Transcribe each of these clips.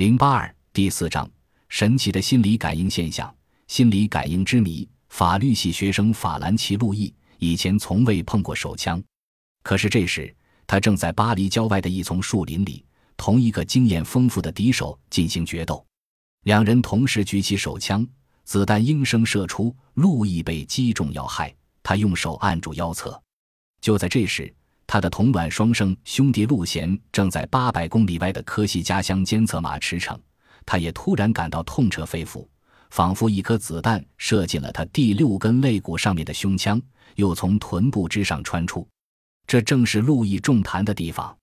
零八二第四章：神奇的心理感应现象。心理感应之谜。法律系学生法兰奇·路易以前从未碰过手枪，可是这时他正在巴黎郊外的一丛树林里，同一个经验丰富的敌手进行决斗。两人同时举起手枪，子弹应声射出，路易被击中要害，他用手按住腰侧。就在这时，他的同卵双生兄弟路贤正在八百公里外的科西家乡监测马驰骋，他也突然感到痛彻肺腑。仿佛一颗子弹射进了他第六根肋骨上面的胸腔，又从臀部之上穿出。这正是路易中弹的地方。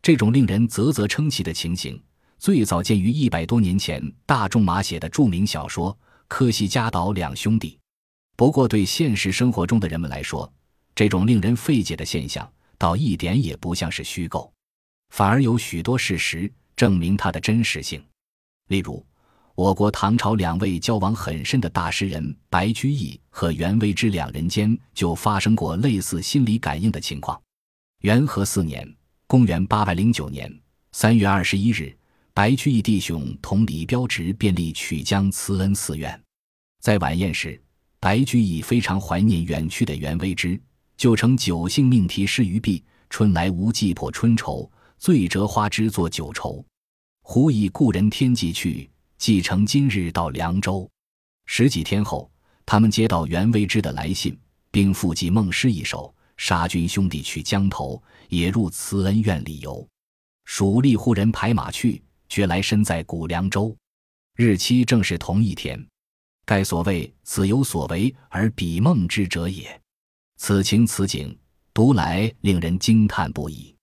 这种令人啧啧称奇的情形，最早见于一百多年前大仲马写的著名小说《科西嘉岛两兄弟》。不过，对现实生活中的人们来说，这种令人费解的现象，倒一点也不像是虚构，反而有许多事实证明它的真实性。例如，我国唐朝两位交往很深的大诗人白居易和袁微之两人间就发生过类似心理感应的情况。元和四年（公元809年）三月二十一日，白居易弟兄同李标直便立曲江慈恩寺院。在晚宴时，白居易非常怀念远去的袁微之，就称酒兴命题诗于壁：“春来无计破春愁，醉折花枝作酒愁。忽忆故人天际去。”继承今日到凉州，十几天后，他们接到袁微之的来信，并附记孟诗一首：“杀君兄弟去江头，也入慈恩院里游。蜀吏忽人排马去，觉来身在古凉州。”日期正是同一天。盖所谓“此有所为而彼梦之者也”。此情此景，读来令人惊叹不已。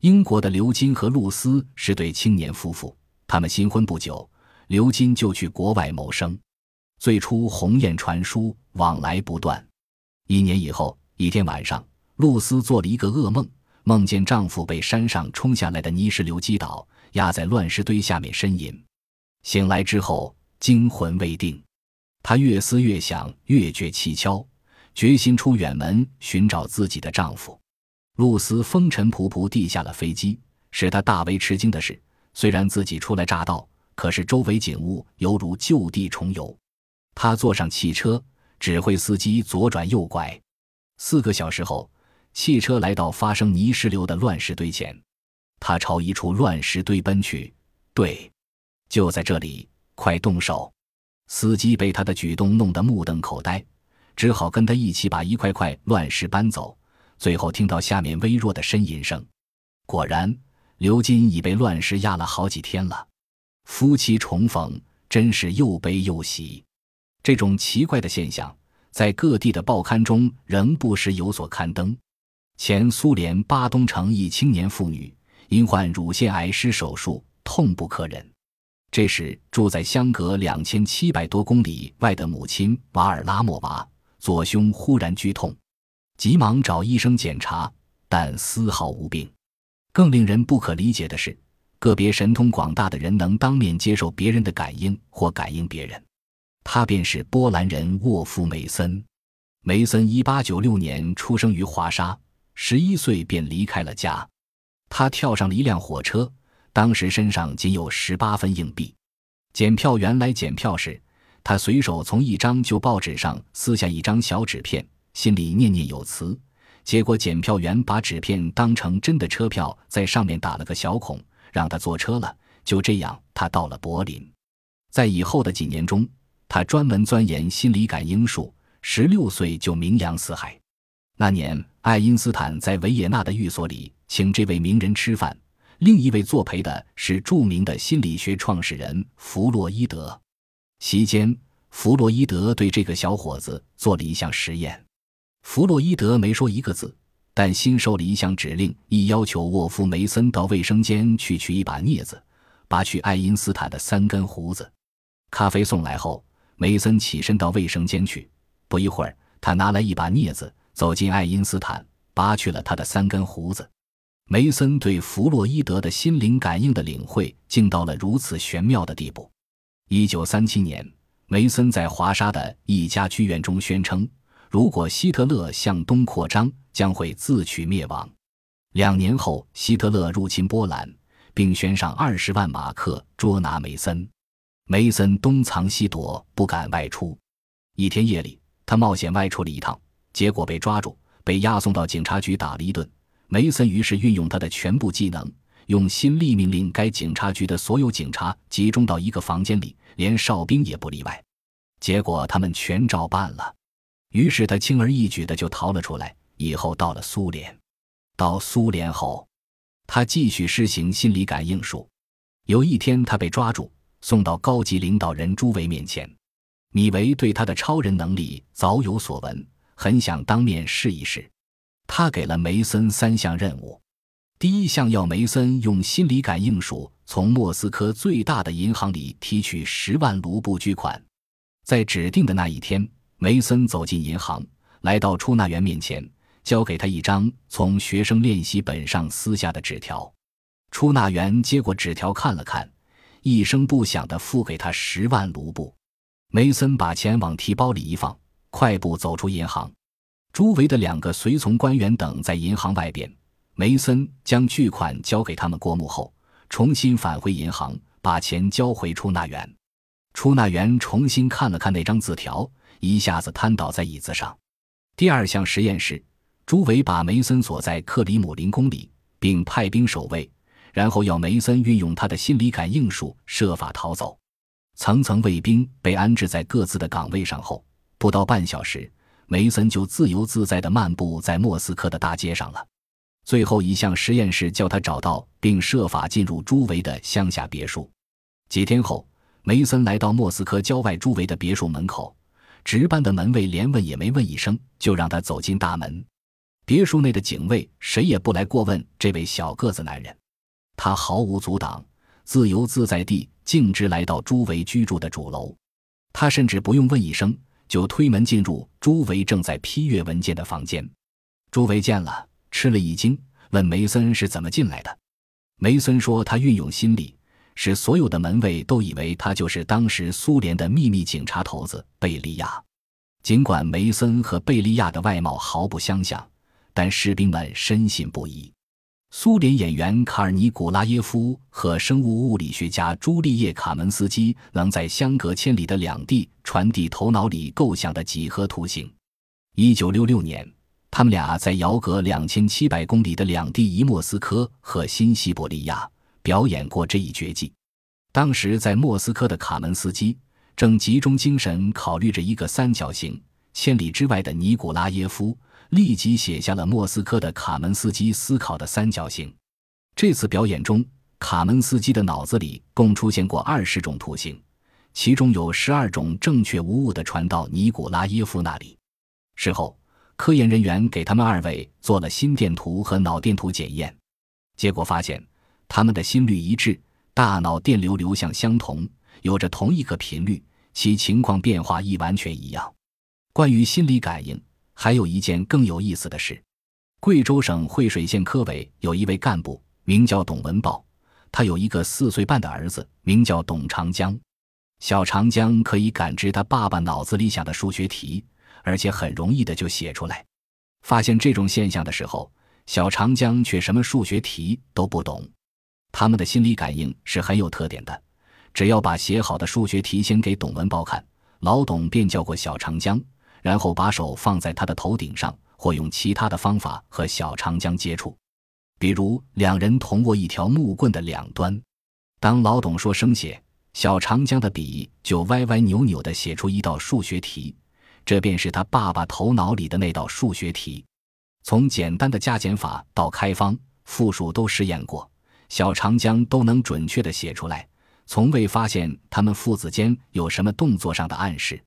英国的刘金和露丝是对青年夫妇，他们新婚不久。刘金就去国外谋生，最初鸿雁传书，往来不断。一年以后，一天晚上，露丝做了一个噩梦，梦见丈夫被山上冲下来的泥石流击倒，压在乱石堆下面呻吟。醒来之后，惊魂未定，她越思越想，越觉蹊跷，决心出远门寻找自己的丈夫。露丝风尘仆仆地下了飞机，使她大为吃惊的是，虽然自己初来乍到。可是周围景物犹如就地重游。他坐上汽车，指挥司机左转右拐。四个小时后，汽车来到发生泥石流的乱石堆前，他朝一处乱石堆奔去。对，就在这里，快动手！司机被他的举动弄得目瞪口呆，只好跟他一起把一块块乱石搬走。最后听到下面微弱的呻吟声，果然，刘金已被乱石压了好几天了。夫妻重逢，真是又悲又喜。这种奇怪的现象，在各地的报刊中仍不时有所刊登。前苏联巴东城一青年妇女因患乳腺癌失手术，痛不可忍。这时，住在相隔两千七百多公里外的母亲瓦尔拉莫娃左胸忽然剧痛，急忙找医生检查，但丝毫无病。更令人不可理解的是。个别神通广大的人能当面接受别人的感应或感应别人，他便是波兰人沃夫梅森。梅森一八九六年出生于华沙，十一岁便离开了家。他跳上了一辆火车，当时身上仅有十八分硬币。检票员来检票时，他随手从一张旧报纸上撕下一张小纸片，心里念念有词。结果检票员把纸片当成真的车票，在上面打了个小孔。让他坐车了，就这样，他到了柏林。在以后的几年中，他专门钻研心理感应术，十六岁就名扬四海。那年，爱因斯坦在维也纳的寓所里请这位名人吃饭，另一位作陪的是著名的心理学创始人弗洛伊德。席间，弗洛伊德对这个小伙子做了一项实验，弗洛伊德没说一个字。但新收了一项指令，亦要求沃夫梅森到卫生间去取一把镊子，拔去爱因斯坦的三根胡子。咖啡送来后，梅森起身到卫生间去。不一会儿，他拿来一把镊子，走进爱因斯坦，拔去了他的三根胡子。梅森对弗洛伊德的心灵感应的领会，竟到了如此玄妙的地步。一九三七年，梅森在华沙的一家剧院中宣称。如果希特勒向东扩张，将会自取灭亡。两年后，希特勒入侵波兰，并悬赏二十万马克捉拿梅森。梅森东藏西躲，不敢外出。一天夜里，他冒险外出了一趟，结果被抓住，被押送到警察局打了一顿。梅森于是运用他的全部技能，用新力命令该警察局的所有警察集中到一个房间里，连哨兵也不例外。结果他们全照办了。于是他轻而易举的就逃了出来。以后到了苏联，到苏联后，他继续施行心理感应术。有一天，他被抓住，送到高级领导人朱维面前。米维对他的超人能力早有所闻，很想当面试一试。他给了梅森三项任务：第一项要梅森用心理感应术从莫斯科最大的银行里提取十万卢布巨款。在指定的那一天，梅森走进银行，来到出纳员面前。交给他一张从学生练习本上撕下的纸条，出纳员接过纸条看了看，一声不响地付给他十万卢布。梅森把钱往提包里一放，快步走出银行。周围的两个随从官员等在银行外边。梅森将巨款交给他们过目后，重新返回银行，把钱交回出纳员。出纳员重新看了看那张字条，一下子瘫倒在椅子上。第二项实验是。朱维把梅森锁在克里姆林宫里，并派兵守卫，然后要梅森运用他的心理感应术设法逃走。层层卫兵被安置在各自的岗位上后，不到半小时，梅森就自由自在地漫步在莫斯科的大街上了。最后一项实验室叫他找到并设法进入朱维的乡下别墅。几天后，梅森来到莫斯科郊外朱维的别墅门口，值班的门卫连问也没问一声，就让他走进大门。别墅内的警卫谁也不来过问这位小个子男人，他毫无阻挡，自由自在地径直来到朱维居住的主楼。他甚至不用问一声，就推门进入朱维正在批阅文件的房间。朱维见了，吃了一惊，问梅森是怎么进来的。梅森说，他运用心理，使所有的门卫都以为他就是当时苏联的秘密警察头子贝利亚。尽管梅森和贝利亚的外貌毫不相像。但士兵们深信不疑。苏联演员卡尔尼古拉耶夫和生物物理学家朱利叶卡门斯基能在相隔千里的两地传递头脑里构想的几何图形。一九六六年，他们俩在遥隔两千七百公里的两地一莫斯科和新西伯利亚表演过这一绝技。当时在莫斯科的卡门斯基正集中精神考虑着一个三角形。千里之外的尼古拉耶夫。立即写下了莫斯科的卡门斯基思考的三角形。这次表演中，卡门斯基的脑子里共出现过二十种图形，其中有十二种正确无误地传到尼古拉耶夫那里。事后，科研人员给他们二位做了心电图和脑电图检验，结果发现他们的心率一致，大脑电流流向相同，有着同一个频率，其情况变化亦完全一样。关于心理感应。还有一件更有意思的事：贵州省惠水县科委有一位干部，名叫董文宝，他有一个四岁半的儿子，名叫董长江。小长江可以感知他爸爸脑子里想的数学题，而且很容易的就写出来。发现这种现象的时候，小长江却什么数学题都不懂。他们的心理感应是很有特点的，只要把写好的数学题先给董文豹看，老董便叫过小长江。然后把手放在他的头顶上，或用其他的方法和小长江接触，比如两人同握一条木棍的两端。当老董说生写，小长江的笔就歪歪扭扭地写出一道数学题，这便是他爸爸头脑里的那道数学题。从简单的加减法到开方、复数都试验过，小长江都能准确地写出来，从未发现他们父子间有什么动作上的暗示。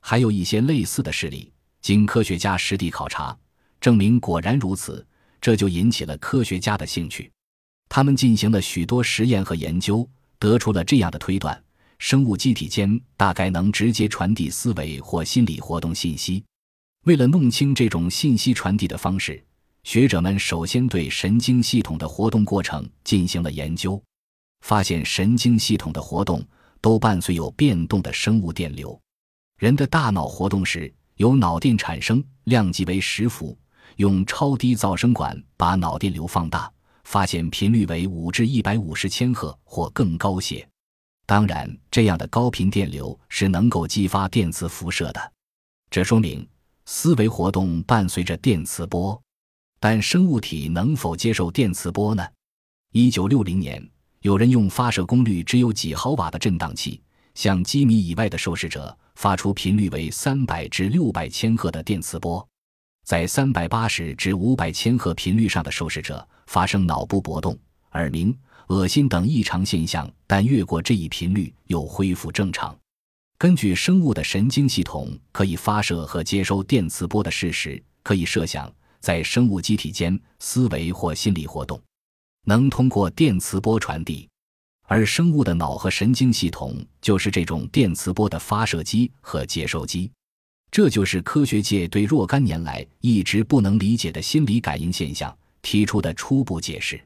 还有一些类似的事例，经科学家实地考察，证明果然如此，这就引起了科学家的兴趣。他们进行了许多实验和研究，得出了这样的推断：生物机体间大概能直接传递思维或心理活动信息。为了弄清这种信息传递的方式，学者们首先对神经系统的活动过程进行了研究，发现神经系统的活动都伴随有变动的生物电流。人的大脑活动时，由脑电产生，量级为十伏，用超低噪声管把脑电流放大，发现频率为五至一百五十千赫或更高些。当然，这样的高频电流是能够激发电磁辐射的，这说明思维活动伴随着电磁波。但生物体能否接受电磁波呢？一九六零年，有人用发射功率只有几毫瓦的振荡器，向几米以外的受试者发出频率为三百至六百千赫的电磁波，在三百八十至五百千赫频率上的受试者发生脑部搏动、耳鸣。恶心等异常现象，但越过这一频率又恢复正常。根据生物的神经系统可以发射和接收电磁波的事实，可以设想，在生物机体间，思维或心理活动能通过电磁波传递，而生物的脑和神经系统就是这种电磁波的发射机和接收机。这就是科学界对若干年来一直不能理解的心理感应现象提出的初步解释。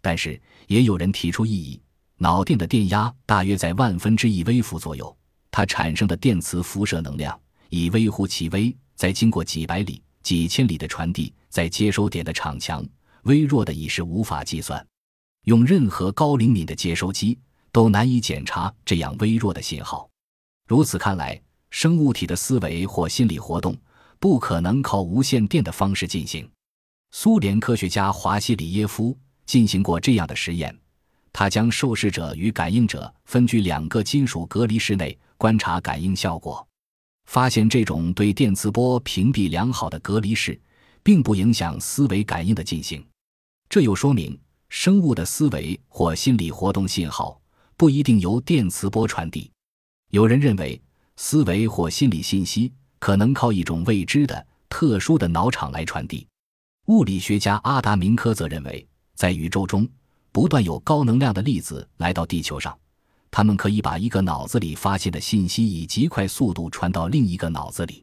但是，也有人提出异议：脑电的电压大约在万分之一微伏左右，它产生的电磁辐射能量以微乎其微，在经过几百里、几千里的传递，在接收点的场强微弱的已是无法计算。用任何高灵敏的接收机都难以检查这样微弱的信号。如此看来，生物体的思维或心理活动不可能靠无线电的方式进行。苏联科学家华西里耶夫。进行过这样的实验，他将受试者与感应者分居两个金属隔离室内，观察感应效果，发现这种对电磁波屏蔽良好的隔离室，并不影响思维感应的进行。这又说明，生物的思维或心理活动信号不一定由电磁波传递。有人认为，思维或心理信息可能靠一种未知的特殊的脑场来传递。物理学家阿达明科则认为。在宇宙中，不断有高能量的粒子来到地球上，它们可以把一个脑子里发现的信息以极快速度传到另一个脑子里。